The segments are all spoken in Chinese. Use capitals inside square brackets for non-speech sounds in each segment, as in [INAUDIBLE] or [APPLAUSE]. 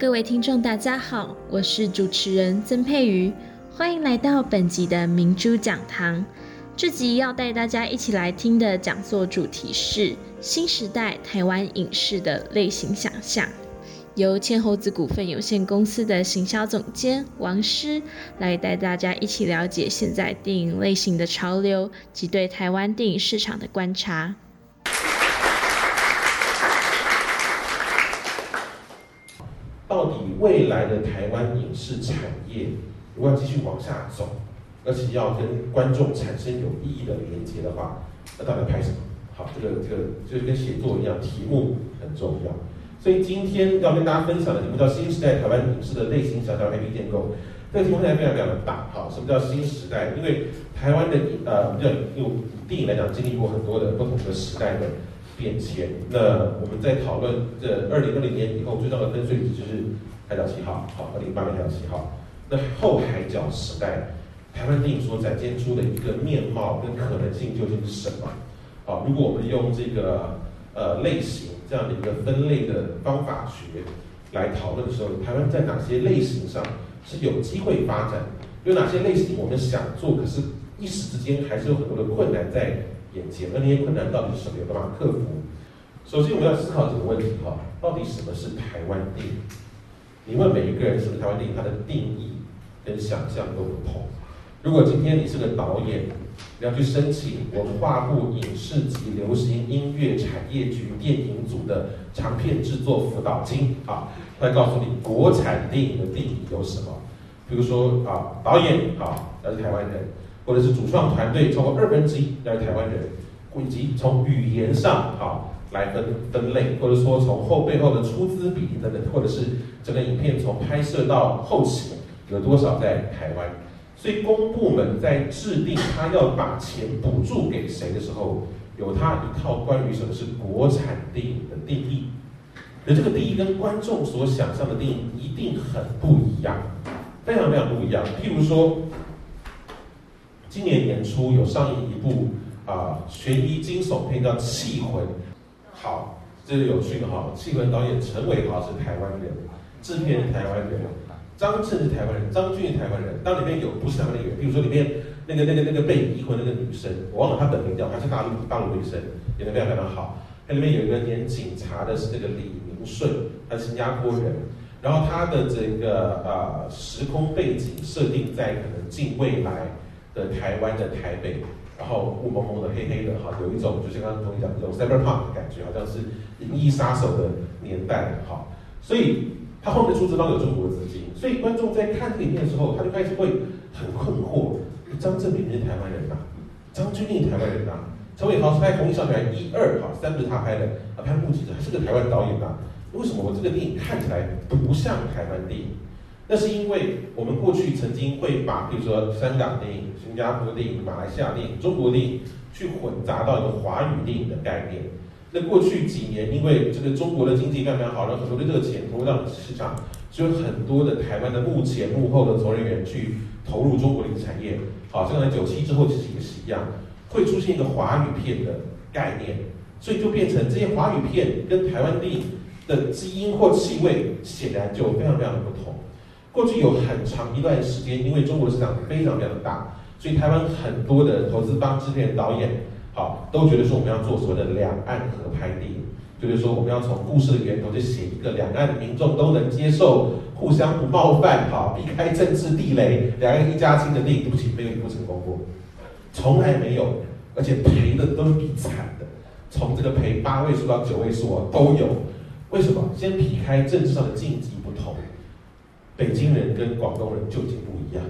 各位听众，大家好，我是主持人曾佩瑜，欢迎来到本集的明珠讲堂。这集要带大家一起来听的讲座主题是新时代台湾影视的类型想象，由千猴子股份有限公司的行销总监王师来带大家一起了解现在电影类型的潮流及对台湾电影市场的观察。到底未来的台湾影视产业如果要继续往下走，而且要跟观众产生有意义的连接的话，那到底拍什么？好，这个这个就是跟写作一样，题目很重要。所以今天要跟大家分享的题目叫“新时代台湾影视的类型想象 IP 建构”。这个题目现在非常非常的大。好，什么叫新时代？因为台湾的呃，叫用电影来讲，经历过很多的不同的时代的。变迁。那我们在讨论这二零二零年以后最重要的分水岭就是海角七号，好，二零一八年海角七号。那后海角时代，台湾电影所展现出的一个面貌跟可能性究竟是什么？好，如果我们用这个呃类型这样的一个分类的方法学来讨论的时候，台湾在哪些类型上是有机会发展？有哪些类型我们想做，可是一时之间还是有很多的困难在？眼前，而那些困难到底是什么？有办法克服？首先，我们要思考这个问题哈，到底什么是台湾电影？你问每一个人是不是台湾电影，它的定义跟想象都不同。如果今天你是个导演，你要去申请文化部影视及流行音乐产业局电影组的长片制作辅导金啊，他会告诉你国产电影的定义有什么？比如说啊，导演啊，要是台湾人。或者是主创团队超过二分之一要是台湾人，以及从语言上好来分分类，或者说从后背后的出资比例等等，或者是整个影片从拍摄到后期有多少在台湾，所以公部门在制定他要把钱补助给谁的时候，有他一套关于什么是国产电影的定义，而这个定义跟观众所想象的定义一定很不一样，非常非常不一样。譬如说。今年年初有上映一部啊悬疑惊悚片叫《气魂》，好，这个有趣的哈，《缉魂》导演陈伟豪是台湾人，制片是台湾人，张震是台湾人，张军是台湾人，当里面有不是台湾人，比如说里面那个那个那个被移魂那个女生，我忘了她本名叫，还是大陆大陆女生，演的非常非常好。那里面有一个演警察的是那个李铭顺，他是新加坡人，然后他的这个呃时空背景设定在可能近未来。的台湾的台北，然后雾蒙蒙的、黑黑的，哈，有一种就是刚刚同学讲这种 cyberpunk 的感觉，好像是银翼杀手的年代，哈。所以他后面出资方有中国的资金，所以观众在看这个影片的时候，他就开始会很困惑：张震明是台湾人呐、啊，张钧甯台湾人呐、啊，陈伟豪是拍《红衣少女》一二，哈，三不是他拍的，啊，拍《目击者》，他是个台湾导演呐、啊，为什么我这个电影看起来不像台湾电影？那是因为我们过去曾经会把，比如说香港电影、新加坡电影、马来西亚电影、中国电影，去混杂到一个华语电影的概念。那过去几年，因为这个中国的经济非常非常好，然后很多的热钱投入到市场，所以很多的台湾的幕前幕后的从业人员去投入中国的产业。好，像在九七之后其实也是一样，会出现一个华语片的概念，所以就变成这些华语片跟台湾电影的基因或气味，显然就非常非常的不同。过去有很长一段时间，因为中国市场非常非常大，所以台湾很多的投资方、制片、导演，好，都觉得说我们要做所谓的两岸合拍电影，就是说我们要从故事的源头就写一个两岸民众都能接受、互相不冒犯、好，避开政治地雷、两岸一家亲的电影。对不起，没有一部成功过，从来没有，而且赔的都是比惨的，从这个赔八位数到九位数啊都有。为什么？先撇开政治上的禁忌。北京人跟广东人就已经不一样，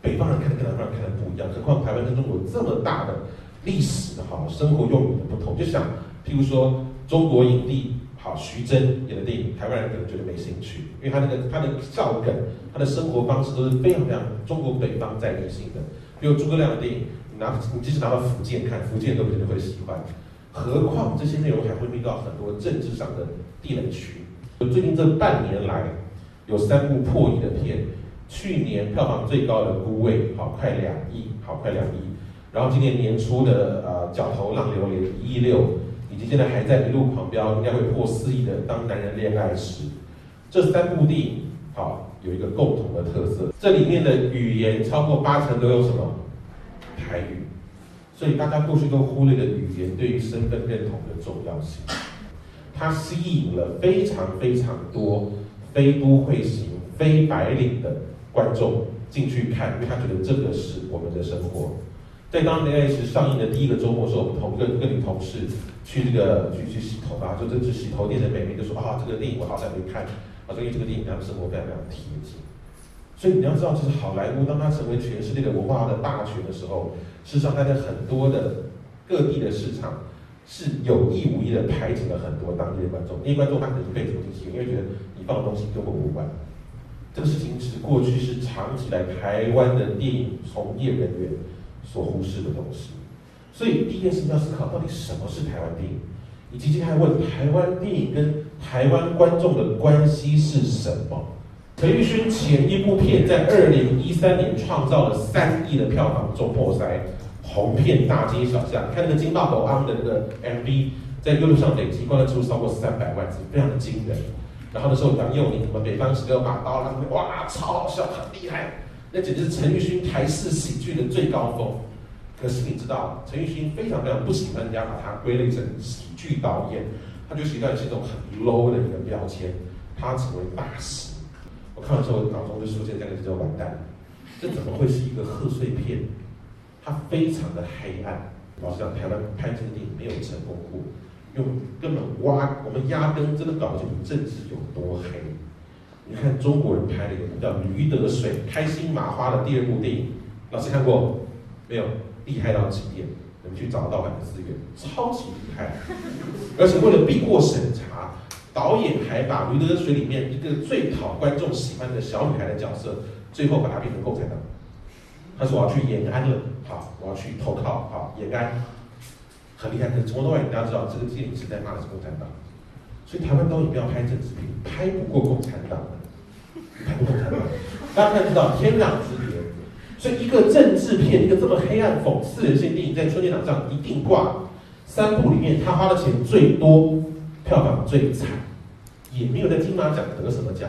北方人看的跟南方人看的不一样，何况台湾跟中国这么大的历史哈，生活用语的不同，就想譬如说中国影帝好徐峥演的电影，台湾人可能觉得没兴趣，因为他那个他的笑梗，他的生活方式都是非常非常中国北方在地性的。比如诸葛亮的电影，你拿你即使拿到福建看，福建都不见得会喜欢，何况这些内容还会遇到很多政治上的地雷区。最近这半年来。有三部破亿的片，去年票房最高的《孤味》好快两亿，好快两亿。然后今年年初的呃《角头浪流连》一亿六，以及现在还在一路狂飙，应该会破四亿的《当男人恋爱时》，这三部电影好有一个共同的特色，这里面的语言超过八成都有什么台语，所以大家过去都忽略了语言对于身份认同的重要性。它吸引了非常非常多非都会型、非白领的观众进去看，因为他觉得这个是我们的生活。在当年 NS 上映的第一个周末时候，我们同跟跟女同事去这个去去洗头啊，就这这洗头店的美眉就说啊，这个电影我好想去看啊，所以这个电影让生活非常非常贴近。所以你要知道，其实好莱坞当它成为全世界的文化的大权的时候，事实上它在很多的各地的市场是有意无意的排挤了很多当地的观众，因为观众他可能一辈子不进戏，因为觉得放的东西根本无关。这个事情是过去是长期来台湾的电影从业人员所忽视的东西，所以第一件事情要思考，到底什么是台湾电影，以及接下来问台湾电影跟台湾观众的关系是什么？陈玉勋前一部片在二零一三年创造了三亿的票房，中破塞，红遍大街小巷。看那个金马狗安的那个 MV，在 YouTube 上累积观看次数超过三百万次，非常的惊人。然后那时候杨佑宁什么北方十六把刀，他们哇超好笑，很厉害。那简直是陈玉勋台式喜剧的最高峰。可是你知道，陈玉勋非常非常不喜欢人家把他归类成喜剧导演，他就习惯是一种很 low 的一个标签。他成为大师，我看完之后脑中就出现这样一个叫完蛋，这怎么会是一个贺岁片？它非常的黑暗。老实讲，台湾拍这个电影没有成功过，用根本挖，我们压根真的搞不清楚政治有多黑。你看中国人拍了一个叫《驴得水》，开心麻花的第二部电影，老师看过没有？厉害到极点，你们去找盗版的资源，超级厉害。而且为了避过审查，导演还把《驴得水》里面一个最讨观众喜欢的小女孩的角色，最后把它变成共产党。他说：“我要去延安了，好，我要去投靠，好，延安，很厉害。可是从头到尾，大家知道这个电影是在骂的是共产党。所以台湾导演不要拍政治片，拍不过共产党的，拍不过共产党。大家看知道天壤之别。所以一个政治片，一个这么黑暗讽刺人性电影，在春节档上一定挂。三部里面，他花的钱最多，票房最惨，也没有在金马奖得什么奖。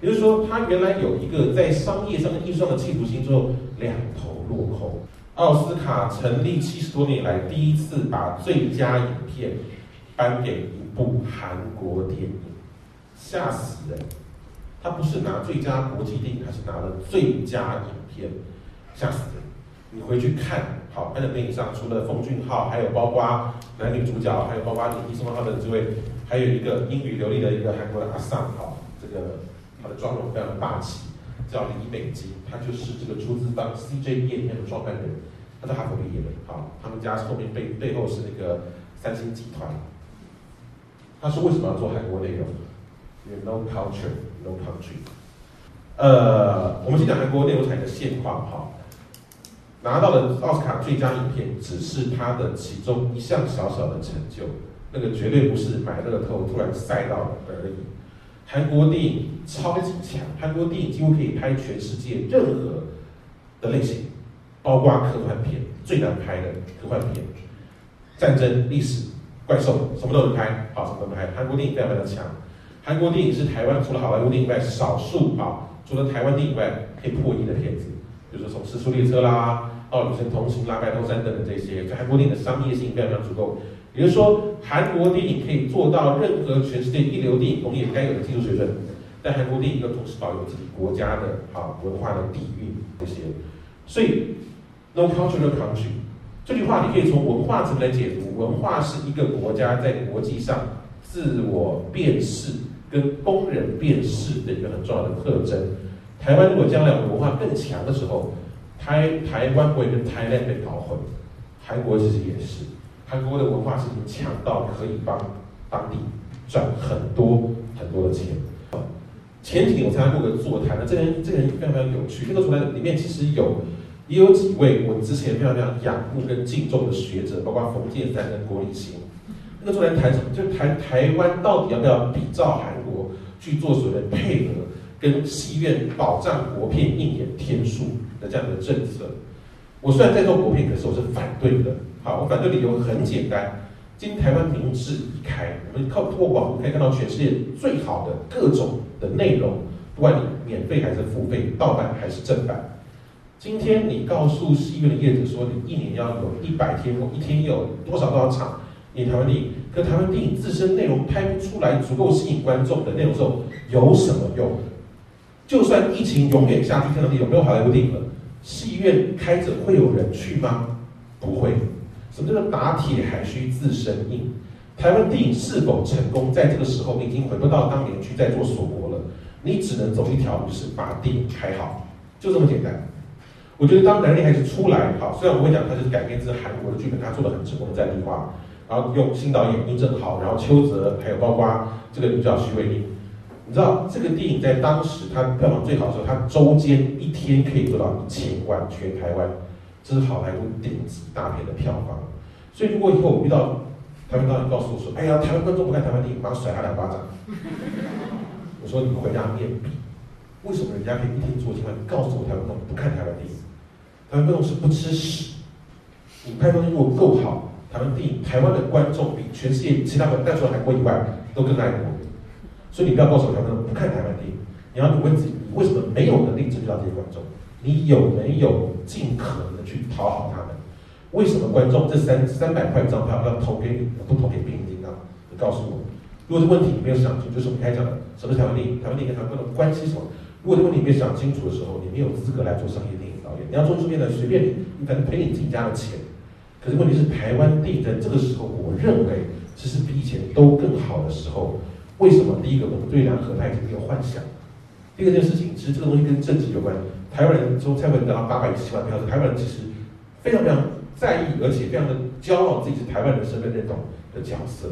也就是说，他原来有一个在商业上的艺术上的企图心之后，两头落空。奥斯卡成立七十多年来，第一次把最佳影片颁给一部韩国电影，吓死人！他不是拿最佳国际电影，他是拿了最佳影片，吓死人！你回去看，好，看的电影上除了奉俊昊，还有包括男女主角，还有包括演技宋康昊的这位，还有一个英语流利的一个韩国的阿桑，好，这个他的妆容非常霸气，叫李美金，他就是这个出资方 CJ 业片的创办人，他在哈佛毕业的，好，他们家后面背背后是那个三星集团。他说为什么要做韩国内容？因为 no culture, no country。呃，我们先讲韩国内容产业的现况哈。拿到了奥斯卡最佳影片，只是他的其中一项小小的成就，那个绝对不是买乐透突然赛到而已。韩国电影超级强，韩国电影几乎可以拍全世界任何的类型，包括科幻片，最难拍的科幻片，战争、历史、怪兽，什么都能拍，好，什么都能拍。韩国电影非常非常强。韩国电影是台湾除了好莱坞电影外少数啊，除了台湾电影外可以破亿的片子，比如说从《时速列车》啦，到《与神同行》啦，《白头山》等等这些，就韩国电影的商业性非常非常足够。比如说，韩国电影可以做到任何全世界一流电影工业该有的技术水准，但韩国电影又同时保有自己国家的啊文化的底蕴这些。所以，no culture no country 这句话你可以从文化层面解读，文化是一个国家在国际上自我辨识。跟工人辨识的一个很重要的特征。台湾如果将来文化更强的时候，台台湾不会跟 Thailand 被搞混。韩国其实也是，韩国的文化是已经强到可以帮当地赚很多很多的钱。前几年我参加过个座谈，那这个人这个人非常非常有趣。这个座谈里面其实有也有几位我之前非常非常仰慕跟敬重的学者，包括冯建三跟郭立新。那个座谈谈什么？就是谈台湾到底要不要比照韩国去做所谓的配合，跟戏院保障国片映演天数的这样的政策。我虽然在做国片，可是我是反对的。好，我反对理由很简单。今天台湾民智已开，我们靠透过网络可以看到全世界最好的各种的内容，不管你免费还是付费，盗版还是正版。今天你告诉戏院的业者说，你一年要有一百天或一天有多少多少场演台湾电影，可台湾电影自身内容拍不出来足够吸引观众的内容时候，有什么用？就算疫情永远下去，看到你有没有好莱坞电影了，戏院开着会有人去吗？不会。什么叫做打铁还需自身硬？台湾电影是否成功，在这个时候你已经回不到当年去再做锁国了，你只能走一条路，是把电影拍好，就这么简单。我觉得当《男人还是》出来，好，虽然我会讲它就是改编自韩国的剧本，他做的很成功在地化，然后用新导演殷正豪，然后邱泽，还有包括这个女主角徐伟宁。你知道这个电影在当时它票房最好的时候，它周间一天可以做到一千万，全台湾，这是好莱坞顶级大片的票房。所以如果以后我遇到台湾导演告诉我说：“哎呀，台湾观众不看台湾电影，马上甩他两巴掌。” [LAUGHS] 我说：“你回家面壁，为什么人家可以一天做一千万？告诉我台湾观众不看台湾电影，台湾观众是不吃屎。你拍东西如果够好，台湾电影，台湾的观众比全世界其他国家，除了韩国以外，都更爱国。”所以你不要告诉我台湾人不看台湾电影，你要问自己，你为什么没有能力争取到这些观众？你有没有尽可能的去讨好他们？为什么观众这三三百块一张票要投给你，不投给变形金刚？你告诉我，如果这问题你没有想清楚，就是我们开讲的，什么是台湾电影？台湾电影跟台湾观众关系什么？如果这问题没有想清楚的时候，你没有资格来做商业电影导演。你要做出面的随便你，你反正赔你自己家的钱。可是问题是，台湾电影在这个时候，我认为其实比以前都更好的时候。为什么？第一个，我们对两河派已经没有幻想；第二件事情，其实这个东西跟政治有关。台湾人从蔡文得到八百一十七万票，台湾人其实非常非常在意，而且非常的骄傲自己是台湾人身份认同的角色。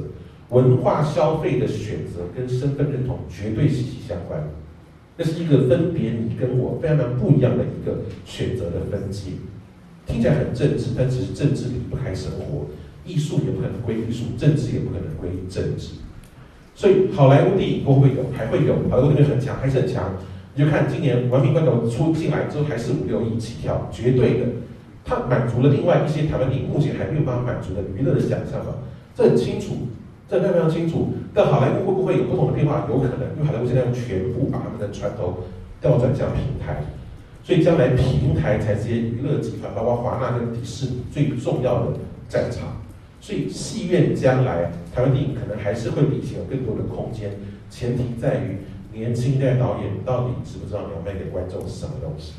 文化消费的选择跟身份认同绝对息息相关，那是一个分别你跟我非常非常不一样的一个选择的分界。听起来很政治，但其实政治离不开生活，艺术也不可能归艺术，政治也不可能归政治。所以好莱坞电影会不会有？还会有，好莱坞电影很强，还是很强。你就看今年《玩命关头》出进来之后，还是五六亿起跳，绝对的。它满足了另外一些台湾电影目前还没有办法满足的娱乐的想象吧？这很清楚，这非常非常清楚。但好莱坞会不会有不同的变化？有可能，因为好莱坞现在用全部把他们的船头调转向平台，所以将来平台才是这些娱乐集团，包括华纳跟迪士尼最重要的战场。所以戏院将来台湾电影可能还是会比以前有更多的空间，前提在于年轻一代导演到底知不知道你要卖给观众是什么东西。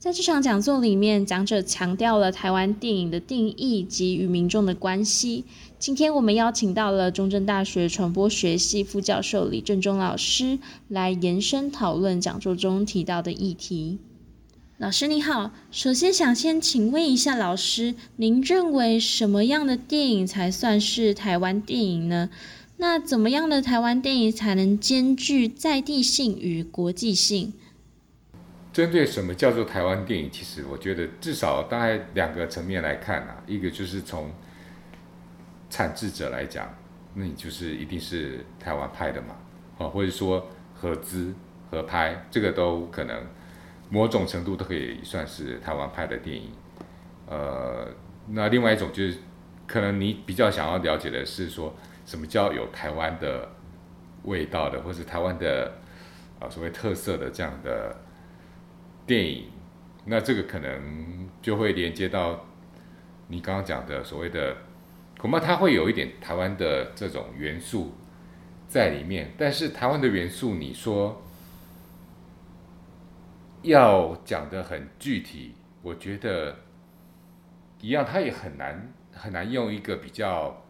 在这场讲座里面，讲者强调了台湾电影的定义及与民众的关系。今天我们邀请到了中正大学传播学系副教授李正中老师来延伸讨论讲座中提到的议题。老师你好，首先想先请问一下老师，您认为什么样的电影才算是台湾电影呢？那怎么样的台湾电影才能兼具在地性与国际性？针对什么叫做台湾电影，其实我觉得至少大概两个层面来看啊，一个就是从产制者来讲，那你就是一定是台湾拍的嘛，啊，或者说合资合拍，这个都可能。某种程度都可以算是台湾拍的电影，呃，那另外一种就是，可能你比较想要了解的是说，什么叫有台湾的味道的，或是台湾的啊所谓特色的这样的电影，那这个可能就会连接到你刚刚讲的所谓的，恐怕它会有一点台湾的这种元素在里面，但是台湾的元素，你说。要讲的很具体，我觉得一样，他也很难很难用一个比较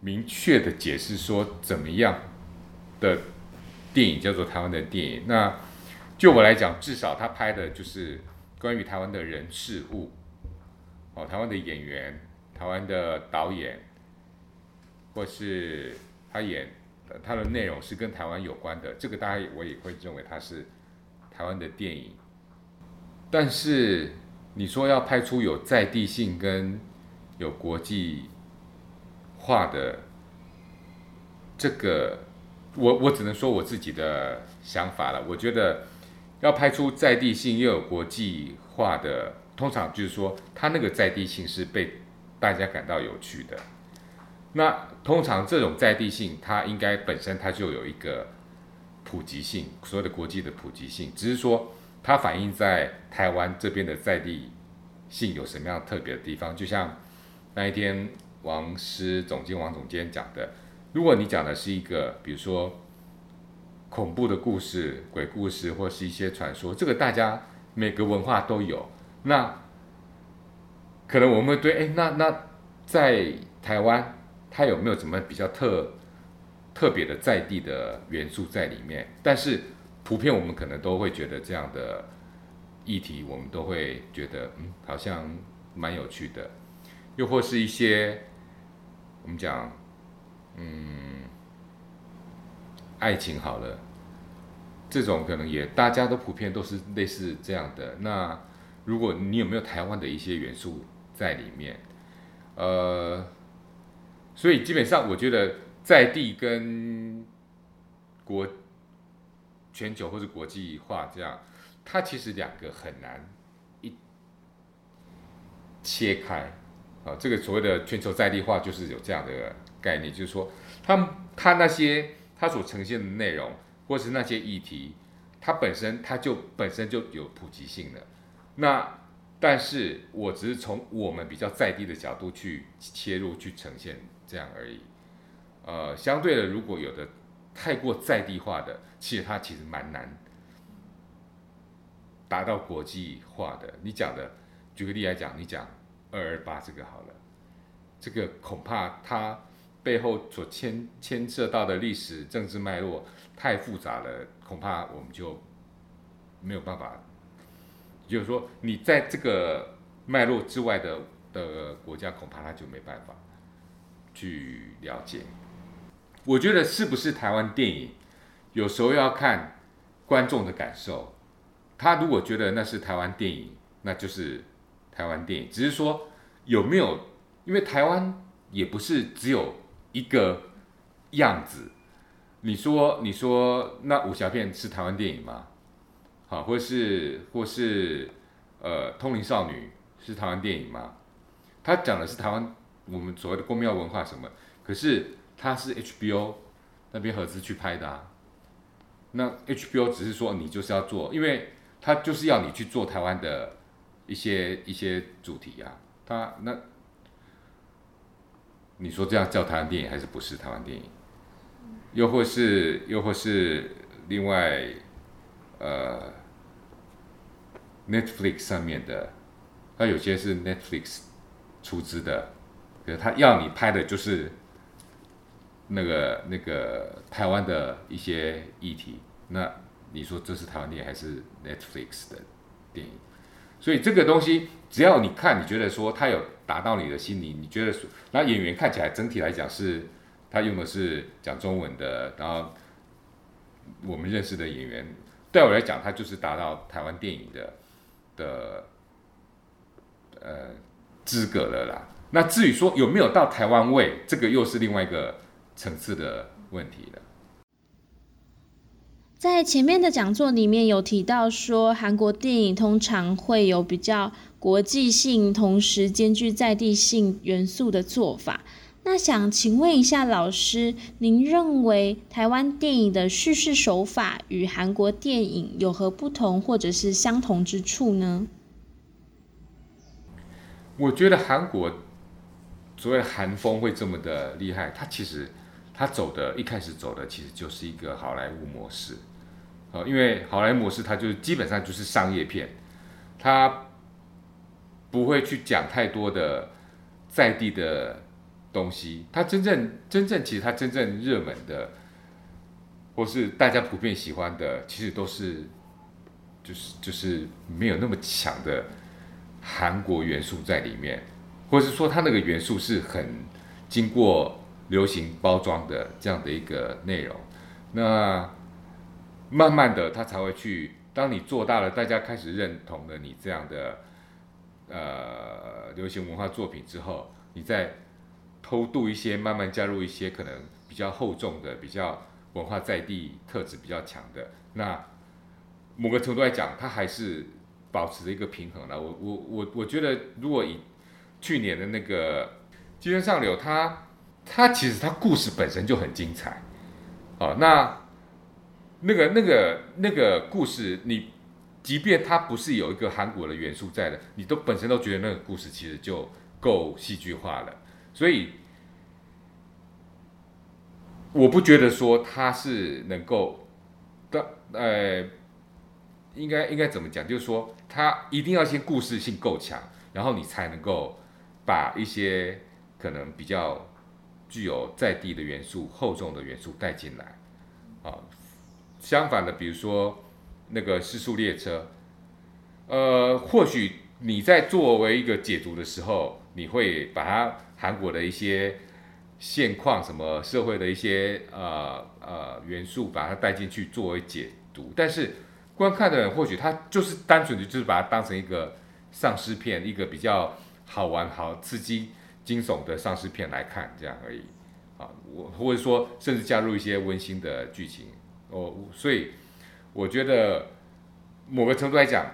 明确的解释说怎么样的电影叫做台湾的电影。那就我来讲，至少他拍的就是关于台湾的人事物，哦，台湾的演员、台湾的导演，或是他演他的内容是跟台湾有关的，这个大家我也会认为他是。台湾的电影，但是你说要拍出有在地性跟有国际化的这个，我我只能说我自己的想法了。我觉得要拍出在地性又有国际化的，通常就是说它那个在地性是被大家感到有趣的。那通常这种在地性，它应该本身它就有一个普及性，所谓的国际的普及性，只是说它反映在台湾这边的在地性有什么样特别的地方。就像那一天王师总监王总监讲的，如果你讲的是一个，比如说恐怖的故事、鬼故事，或是一些传说，这个大家每个文化都有，那可能我们会对，哎，那那在台湾，它有没有什么比较特？特别的在地的元素在里面，但是普遍我们可能都会觉得这样的议题，我们都会觉得嗯，好像蛮有趣的，又或是一些我们讲嗯爱情好了，这种可能也大家都普遍都是类似这样的。那如果你有没有台湾的一些元素在里面？呃，所以基本上我觉得。在地跟国全球或者国际化这样，它其实两个很难一切开啊。这个所谓的全球在地化就是有这样的概念，就是说，它它那些它所呈现的内容，或是那些议题，它本身它就本身就有普及性的。那但是我只是从我们比较在地的角度去切入去呈现这样而已。呃，相对的，如果有的太过在地化的，其实它其实蛮难达到国际化的。你讲的，举个例来讲，你讲二二八这个好了，这个恐怕它背后所牵牵涉到的历史政治脉络太复杂了，恐怕我们就没有办法。就是说，你在这个脉络之外的的国家，恐怕他就没办法去了解。我觉得是不是台湾电影，有时候要看观众的感受。他如果觉得那是台湾电影，那就是台湾电影。只是说有没有，因为台湾也不是只有一个样子。你说，你说那武侠片是台湾电影吗？好，或是或是呃，通灵少女是台湾电影吗？他讲的是台湾我们所谓的宫庙文化什么，可是。他是 HBO 那边合资去拍的啊，那 HBO 只是说你就是要做，因为他就是要你去做台湾的一些一些主题啊，他那你说这样叫台湾电影还是不是台湾电影？又或是又或是另外呃 Netflix 上面的，他有些是 Netflix 出资的，可是他要你拍的就是。那个那个台湾的一些议题，那你说这是台湾电影还是 Netflix 的电影？所以这个东西只要你看，你觉得说他有达到你的心里，你觉得说，那演员看起来整体来讲是，他用的是讲中文的，然后我们认识的演员，对我来讲，他就是达到台湾电影的的呃资格了啦。那至于说有没有到台湾味，这个又是另外一个。层次的问题了。在前面的讲座里面有提到说，韩国电影通常会有比较国际性，同时兼具在地性元素的做法。那想请问一下老师，您认为台湾电影的叙事手法与韩国电影有何不同，或者是相同之处呢？我觉得韩国所谓韩风会这么的厉害，它其实。它走的一开始走的其实就是一个好莱坞模式，呃，因为好莱坞模式它就是基本上就是商业片，它不会去讲太多的在地的东西，它真正真正其实它真正热门的，或是大家普遍喜欢的，其实都是就是就是没有那么强的韩国元素在里面，或者是说它那个元素是很经过。流行包装的这样的一个内容，那慢慢的他才会去。当你做大了，大家开始认同了你这样的呃流行文化作品之后，你再偷渡一些，慢慢加入一些可能比较厚重的、比较文化在地特质比较强的。那某个程度来讲，它还是保持着一个平衡的。我我我我觉得，如果以去年的那个《寄生上流》，它它其实它故事本身就很精彩，哦，那那个那个那个故事，你即便它不是有一个韩国的元素在的，你都本身都觉得那个故事其实就够戏剧化了。所以，我不觉得说它是能够的，呃，应该应该怎么讲？就是说，它一定要先故事性够强，然后你才能够把一些可能比较具有在地的元素、厚重的元素带进来。啊，相反的，比如说那个失速列车，呃，或许你在作为一个解读的时候，你会把它韩国的一些现况、什么社会的一些呃呃元素，把它带进去作为解读。但是观看的人或许他就是单纯的，就是把它当成一个丧尸片，一个比较好玩、好刺激、惊悚的丧尸片来看，这样而已。啊，我或者说甚至加入一些温馨的剧情哦，所以我觉得某个程度来讲，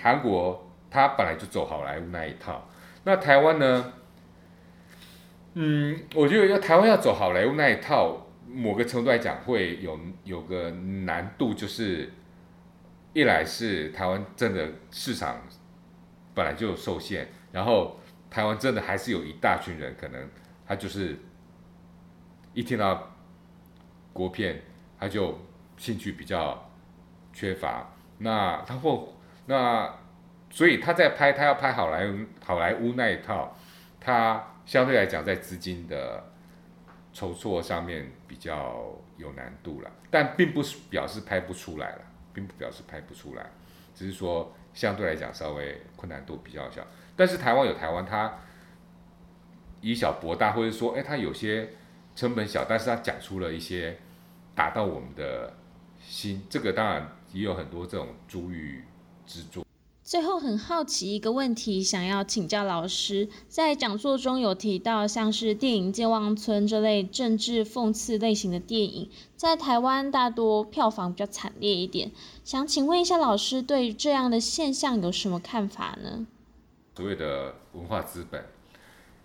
韩国它本来就走好莱坞那一套，那台湾呢？嗯，我觉得要台湾要走好莱坞那一套，某个程度来讲会有有个难度，就是一来是台湾真的市场本来就受限，然后台湾真的还是有一大群人可能他就是。一听到国片，他就兴趣比较缺乏。那他或那，所以他在拍，他要拍好莱坞好莱坞那一套，他相对来讲在资金的筹措上面比较有难度了。但并不是表示拍不出来了，并不表示拍不出来，只是说相对来讲稍微困难度比较小。但是台湾有台湾，他以小博大，或者说，哎，他有些。成本小，但是他讲出了一些打到我们的心，这个当然也有很多这种珠玉之作。最后很好奇一个问题，想要请教老师，在讲座中有提到像是电影《健忘村》这类政治讽刺类型的电影，在台湾大多票房比较惨烈一点，想请问一下老师，对于这样的现象有什么看法呢？所谓的文化资本。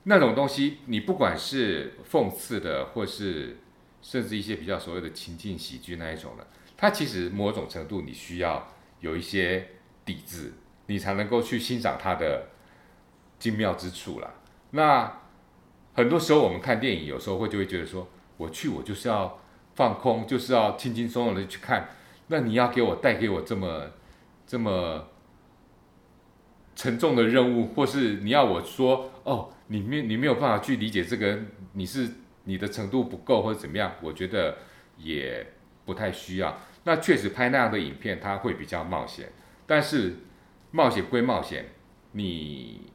那种东西，你不管是讽刺的，或是甚至一些比较所谓的情境喜剧那一种的，它其实某种程度你需要有一些底子，你才能够去欣赏它的精妙之处啦。那很多时候我们看电影，有时候会就会觉得说，我去我就是要放空，就是要轻轻松松的去看。那你要给我带给我这么这么沉重的任务，或是你要我说哦。你没你没有办法去理解这个，你是你的程度不够或者怎么样？我觉得也不太需要。那确实拍那样的影片，它会比较冒险。但是冒险归冒险，你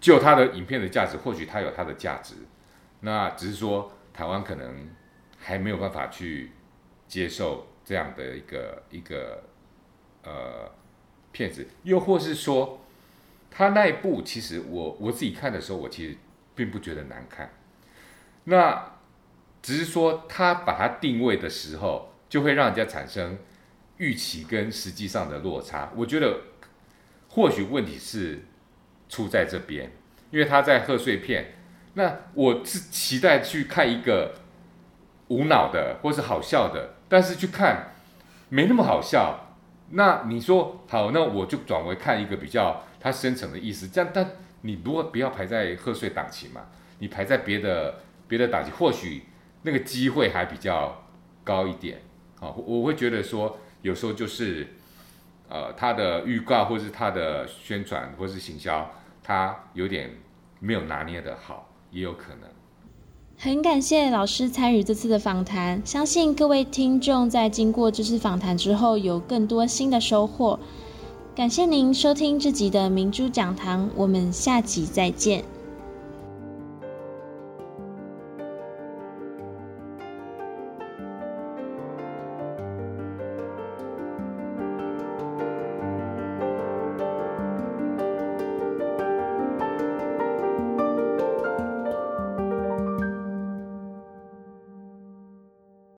就它的影片的价值，或许它有它的价值。那只是说台湾可能还没有办法去接受这样的一个一个呃片子，又或是说。他那一部其实我我自己看的时候，我其实并不觉得难看。那只是说他把它定位的时候，就会让人家产生预期跟实际上的落差。我觉得或许问题是出在这边，因为他在贺岁片，那我是期待去看一个无脑的或是好笑的，但是去看没那么好笑。那你说好，那我就转为看一个比较。它深层的意思，这样，但你如果不要排在贺岁档期嘛，你排在别的别的档期，或许那个机会还比较高一点。好，我会觉得说，有时候就是，呃，它的预告或是它的宣传或是行销，它有点没有拿捏的好，也有可能。很感谢老师参与这次的访谈，相信各位听众在经过这次访谈之后，有更多新的收获。感谢您收听这集的明珠讲堂，我们下集再见。